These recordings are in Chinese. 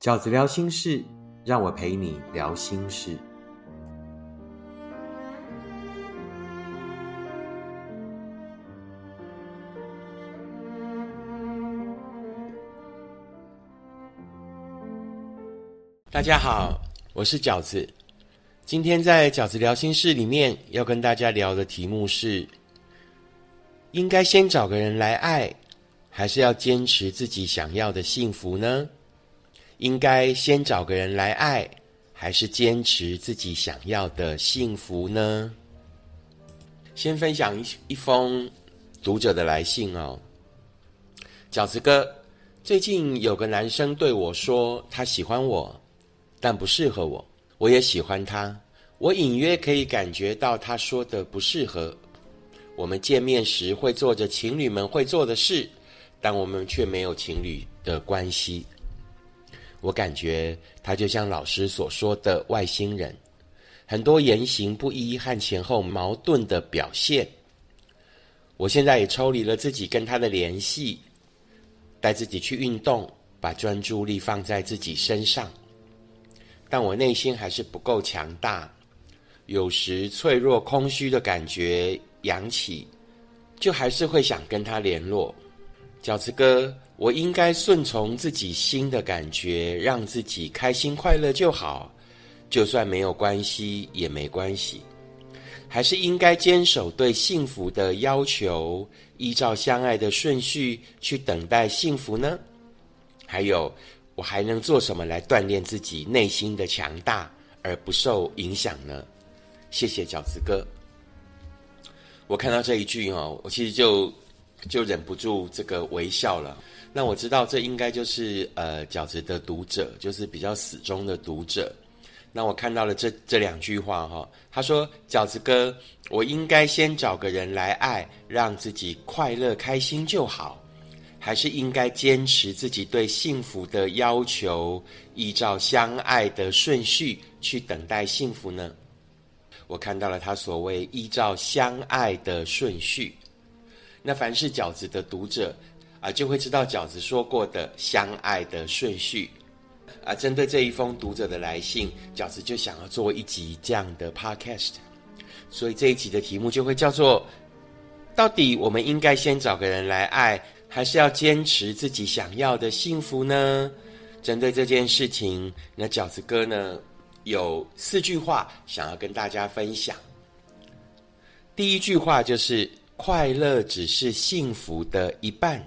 饺子聊心事，让我陪你聊心事。大家好，我是饺子。今天在饺子聊心事里面要跟大家聊的题目是：应该先找个人来爱，还是要坚持自己想要的幸福呢？应该先找个人来爱，还是坚持自己想要的幸福呢？先分享一一封读者的来信哦。饺子哥，最近有个男生对我说，他喜欢我，但不适合我。我也喜欢他，我隐约可以感觉到他说的不适合。我们见面时会做着情侣们会做的事，但我们却没有情侣的关系。我感觉他就像老师所说的外星人，很多言行不一和前后矛盾的表现。我现在也抽离了自己跟他的联系，带自己去运动，把专注力放在自己身上。但我内心还是不够强大，有时脆弱、空虚的感觉扬起，就还是会想跟他联络。饺子哥。我应该顺从自己心的感觉，让自己开心快乐就好，就算没有关系也没关系。还是应该坚守对幸福的要求，依照相爱的顺序去等待幸福呢？还有，我还能做什么来锻炼自己内心的强大而不受影响呢？谢谢饺子哥。我看到这一句哦，我其实就就忍不住这个微笑了。那我知道这应该就是呃饺子的读者，就是比较死忠的读者。那我看到了这这两句话哈，他说：“饺子哥，我应该先找个人来爱，让自己快乐开心就好，还是应该坚持自己对幸福的要求，依照相爱的顺序去等待幸福呢？”我看到了他所谓依照相爱的顺序。那凡是饺子的读者。啊，就会知道饺子说过的相爱的顺序。啊，针对这一封读者的来信，饺子就想要做一集这样的 podcast。所以这一集的题目就会叫做：到底我们应该先找个人来爱，还是要坚持自己想要的幸福呢？针对这件事情，那饺子哥呢有四句话想要跟大家分享。第一句话就是：快乐只是幸福的一半。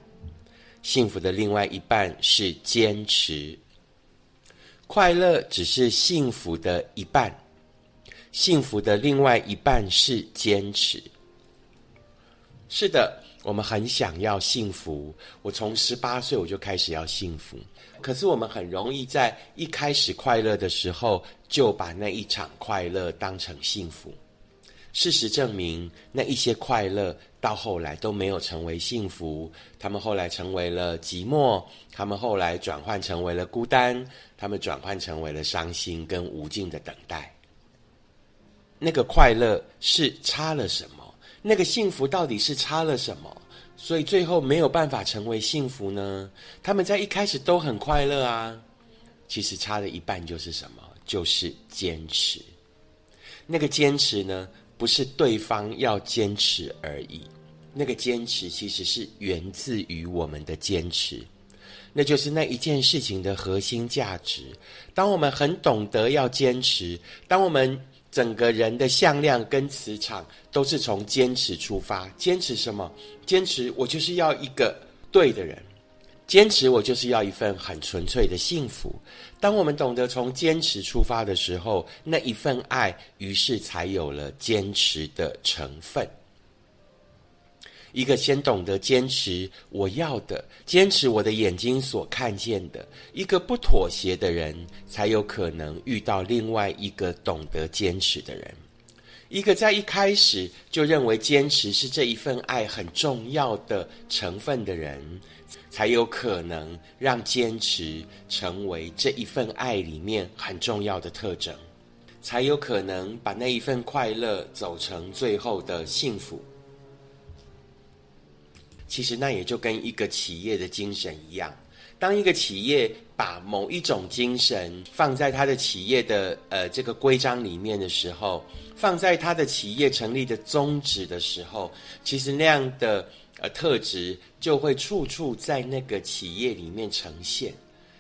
幸福的另外一半是坚持，快乐只是幸福的一半，幸福的另外一半是坚持。是的，我们很想要幸福。我从十八岁我就开始要幸福，可是我们很容易在一开始快乐的时候，就把那一场快乐当成幸福。事实证明，那一些快乐到后来都没有成为幸福，他们后来成为了寂寞，他们后来转换成为了孤单，他们转换成为了伤心跟无尽的等待。那个快乐是差了什么？那个幸福到底是差了什么？所以最后没有办法成为幸福呢？他们在一开始都很快乐啊，其实差了一半就是什么？就是坚持。那个坚持呢？不是对方要坚持而已，那个坚持其实是源自于我们的坚持，那就是那一件事情的核心价值。当我们很懂得要坚持，当我们整个人的向量跟磁场都是从坚持出发，坚持什么？坚持我就是要一个对的人。坚持，我就是要一份很纯粹的幸福。当我们懂得从坚持出发的时候，那一份爱，于是才有了坚持的成分。一个先懂得坚持我要的，坚持我的眼睛所看见的，一个不妥协的人，才有可能遇到另外一个懂得坚持的人。一个在一开始就认为坚持是这一份爱很重要的成分的人。才有可能让坚持成为这一份爱里面很重要的特征，才有可能把那一份快乐走成最后的幸福。其实那也就跟一个企业的精神一样。当一个企业把某一种精神放在他的企业的呃这个规章里面的时候，放在他的企业成立的宗旨的时候，其实那样的呃特质就会处处在那个企业里面呈现。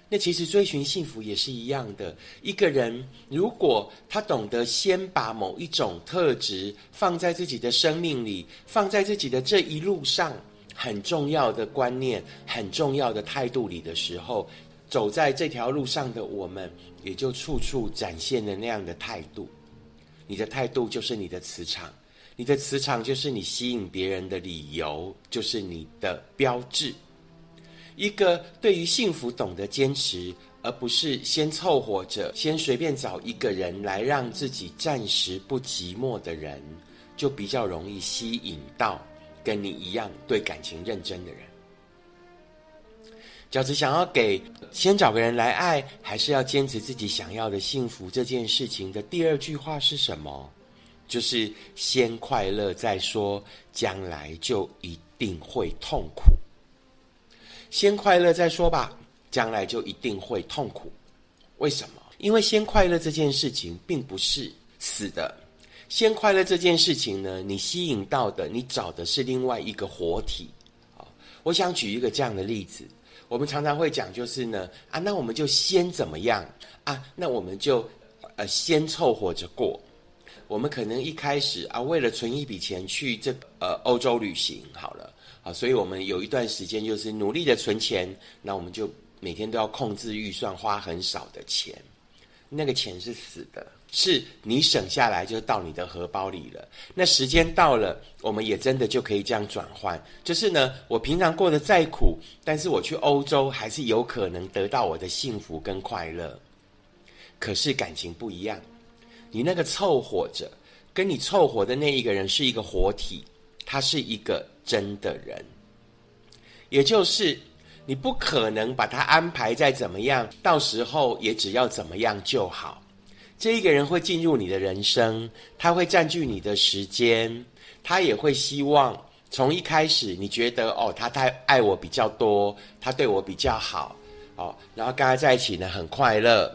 那其实追寻幸福也是一样的。一个人如果他懂得先把某一种特质放在自己的生命里，放在自己的这一路上很重要的观念、很重要的态度里的时候，走在这条路上的我们，也就处处展现了那样的态度。你的态度就是你的磁场，你的磁场就是你吸引别人的理由，就是你的标志。一个对于幸福懂得坚持，而不是先凑合着，先随便找一个人来让自己暂时不寂寞的人，就比较容易吸引到跟你一样对感情认真的人。饺子想要给先找个人来爱，还是要坚持自己想要的幸福这件事情的第二句话是什么？就是先快乐再说，将来就一定会痛苦。先快乐再说吧，将来就一定会痛苦。为什么？因为先快乐这件事情并不是死的。先快乐这件事情呢，你吸引到的，你找的是另外一个活体。啊，我想举一个这样的例子。我们常常会讲，就是呢，啊，那我们就先怎么样啊？那我们就呃先凑合着过。我们可能一开始啊，为了存一笔钱去这呃欧洲旅行，好了。啊，所以我们有一段时间就是努力的存钱，那我们就每天都要控制预算，花很少的钱。那个钱是死的，是你省下来就到你的荷包里了。那时间到了，我们也真的就可以这样转换。就是呢，我平常过得再苦，但是我去欧洲还是有可能得到我的幸福跟快乐。可是感情不一样，你那个凑合着，跟你凑合的那一个人是一个活体，他是一个。真的人，也就是你不可能把他安排在怎么样，到时候也只要怎么样就好。这一个人会进入你的人生，他会占据你的时间，他也会希望从一开始你觉得哦，他太爱我比较多，他对我比较好哦，然后跟他在一起呢很快乐，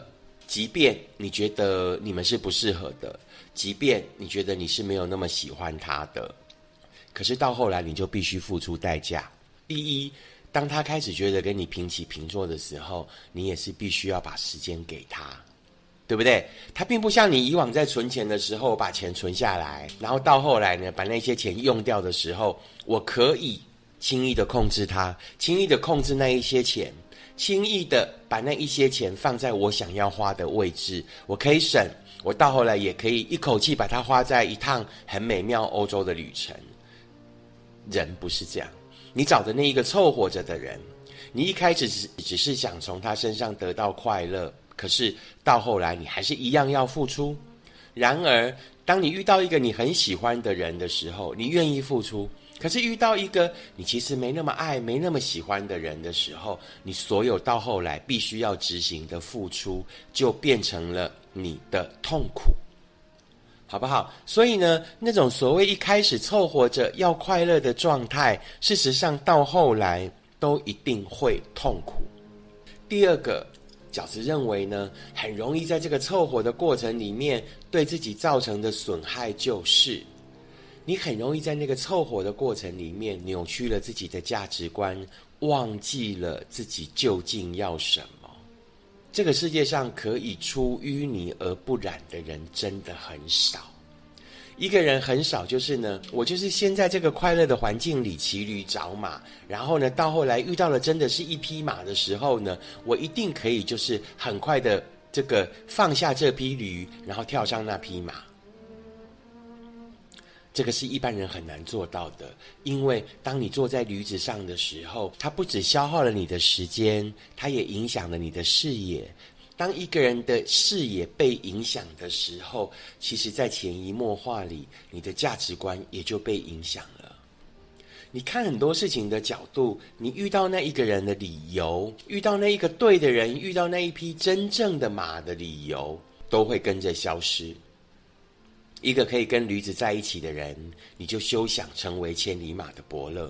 即便你觉得你们是不适合的，即便你觉得你是没有那么喜欢他的。可是到后来，你就必须付出代价。第一，当他开始觉得跟你平起平坐的时候，你也是必须要把时间给他，对不对？他并不像你以往在存钱的时候把钱存下来，然后到后来呢，把那些钱用掉的时候，我可以轻易的控制他，轻易的控制那一些钱，轻易的把那一些钱放在我想要花的位置，我可以省。我到后来也可以一口气把它花在一趟很美妙欧洲的旅程。人不是这样，你找的那一个凑合着的人，你一开始只只是想从他身上得到快乐，可是到后来你还是一样要付出。然而，当你遇到一个你很喜欢的人的时候，你愿意付出；可是遇到一个你其实没那么爱、没那么喜欢的人的时候，你所有到后来必须要执行的付出，就变成了你的痛苦。好不好？所以呢，那种所谓一开始凑合着要快乐的状态，事实上到后来都一定会痛苦。第二个，饺子认为呢，很容易在这个凑合的过程里面，对自己造成的损害就是，你很容易在那个凑合的过程里面扭曲了自己的价值观，忘记了自己究竟要什么。这个世界上可以出淤泥而不染的人真的很少，一个人很少，就是呢，我就是先在这个快乐的环境里骑驴找马，然后呢，到后来遇到了真的是一匹马的时候呢，我一定可以就是很快的这个放下这匹驴，然后跳上那匹马。这个是一般人很难做到的，因为当你坐在驴子上的时候，它不只消耗了你的时间，它也影响了你的视野。当一个人的视野被影响的时候，其实，在潜移默化里，你的价值观也就被影响了。你看很多事情的角度，你遇到那一个人的理由，遇到那一个对的人，遇到那一匹真正的马的理由，都会跟着消失。一个可以跟驴子在一起的人，你就休想成为千里马的伯乐；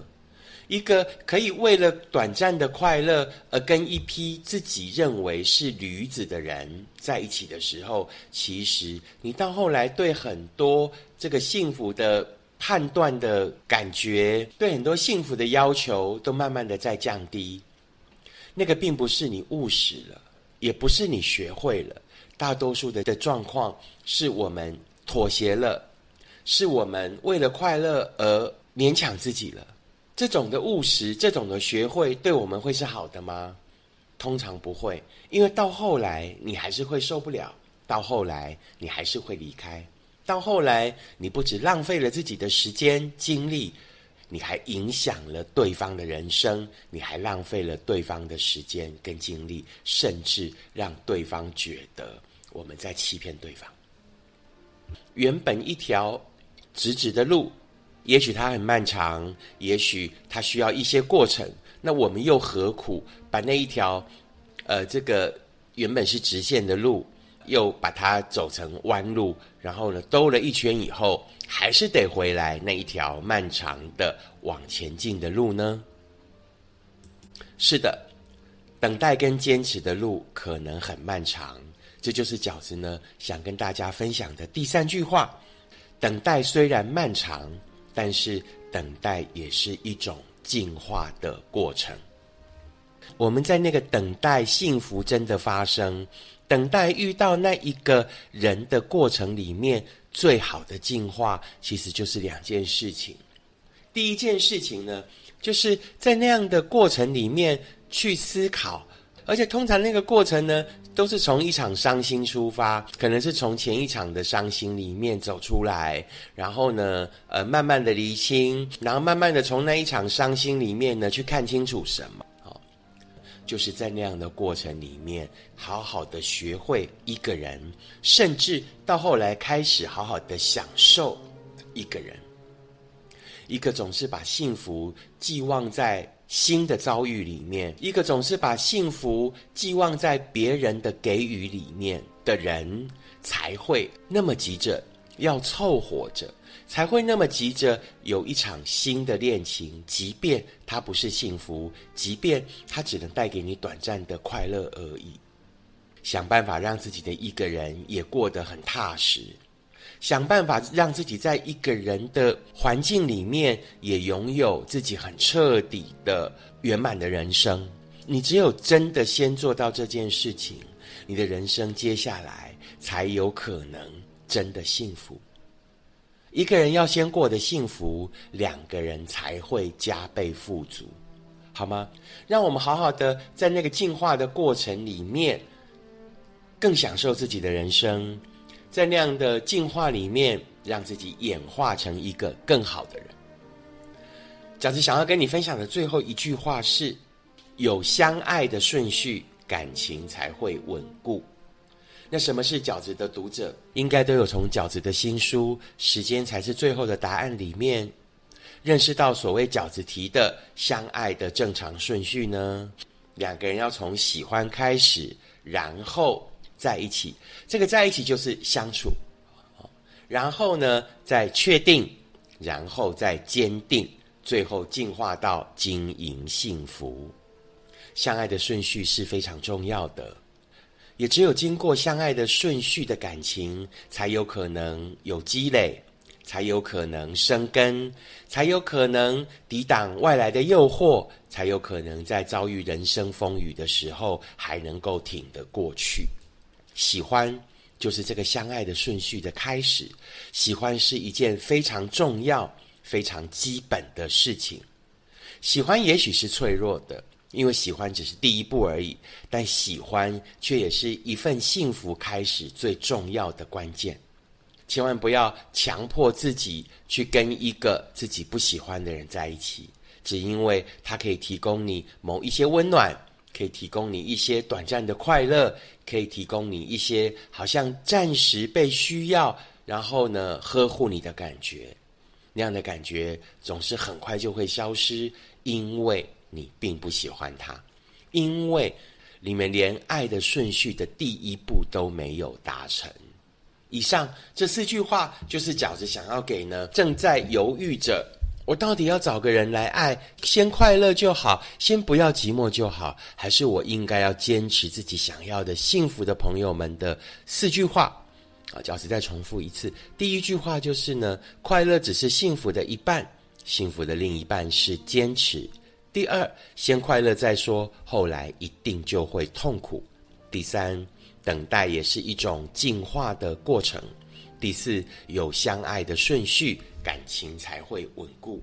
一个可以为了短暂的快乐而跟一批自己认为是驴子的人在一起的时候，其实你到后来对很多这个幸福的判断的感觉，对很多幸福的要求，都慢慢的在降低。那个并不是你务实了，也不是你学会了，大多数的的状况是我们妥协了，是我们为了快乐而勉强自己了。这种的务实，这种的学会，对我们会是好的吗？通常不会，因为到后来你还是会受不了，到后来你还是会离开，到后来你不止浪费了自己的时间精力，你还影响了对方的人生，你还浪费了对方的时间跟精力，甚至让对方觉得我们在欺骗对方。原本一条直直的路。也许它很漫长，也许它需要一些过程。那我们又何苦把那一条，呃，这个原本是直线的路，又把它走成弯路，然后呢，兜了一圈以后，还是得回来那一条漫长的往前进的路呢？是的，等待跟坚持的路可能很漫长。这就是饺子呢想跟大家分享的第三句话：等待虽然漫长。但是等待也是一种进化的过程。我们在那个等待幸福真的发生、等待遇到那一个人的过程里面，最好的进化其实就是两件事情。第一件事情呢，就是在那样的过程里面去思考，而且通常那个过程呢。都是从一场伤心出发，可能是从前一场的伤心里面走出来，然后呢，呃，慢慢的厘清，然后慢慢的从那一场伤心里面呢，去看清楚什么，就是在那样的过程里面，好好的学会一个人，甚至到后来开始好好的享受一个人，一个总是把幸福寄望在。新的遭遇里面，一个总是把幸福寄望在别人的给予里面的人，才会那么急着要凑合着，才会那么急着有一场新的恋情，即便它不是幸福，即便它只能带给你短暂的快乐而已。想办法让自己的一个人也过得很踏实。想办法让自己在一个人的环境里面，也拥有自己很彻底的圆满的人生。你只有真的先做到这件事情，你的人生接下来才有可能真的幸福。一个人要先过得幸福，两个人才会加倍富足，好吗？让我们好好的在那个进化的过程里面，更享受自己的人生。在那样的进化里面，让自己演化成一个更好的人。饺子想要跟你分享的最后一句话是：有相爱的顺序，感情才会稳固。那什么是饺子的读者？应该都有从饺子的新书《时间才是最后的答案》里面，认识到所谓饺子提的相爱的正常顺序呢？两个人要从喜欢开始，然后。在一起，这个在一起就是相处，然后呢，再确定，然后再坚定，最后进化到经营幸福。相爱的顺序是非常重要的，也只有经过相爱的顺序的感情，才有可能有积累，才有可能生根，才有可能抵挡外来的诱惑，才有可能在遭遇人生风雨的时候，还能够挺得过去。喜欢就是这个相爱的顺序的开始。喜欢是一件非常重要、非常基本的事情。喜欢也许是脆弱的，因为喜欢只是第一步而已。但喜欢却也是一份幸福开始最重要的关键。千万不要强迫自己去跟一个自己不喜欢的人在一起，只因为他可以提供你某一些温暖。可以提供你一些短暂的快乐，可以提供你一些好像暂时被需要，然后呢呵护你的感觉，那样的感觉总是很快就会消失，因为你并不喜欢他，因为你们连爱的顺序的第一步都没有达成。以上这四句话就是饺子想要给呢正在犹豫着。我到底要找个人来爱，先快乐就好，先不要寂寞就好，还是我应该要坚持自己想要的幸福的朋友们的四句话？啊，饺子再重复一次，第一句话就是呢，快乐只是幸福的一半，幸福的另一半是坚持。第二，先快乐再说，后来一定就会痛苦。第三，等待也是一种进化的过程。第四，有相爱的顺序，感情才会稳固。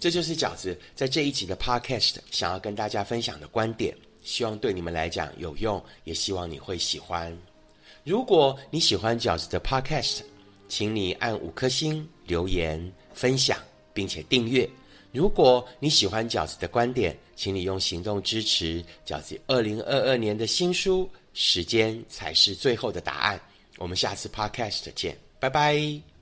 这就是饺子在这一集的 Podcast 想要跟大家分享的观点，希望对你们来讲有用，也希望你会喜欢。如果你喜欢饺子的 Podcast，请你按五颗星、留言、分享，并且订阅。如果你喜欢饺子的观点，请你用行动支持饺子二零二二年的新书《时间才是最后的答案》。我们下次 Podcast 见，拜拜。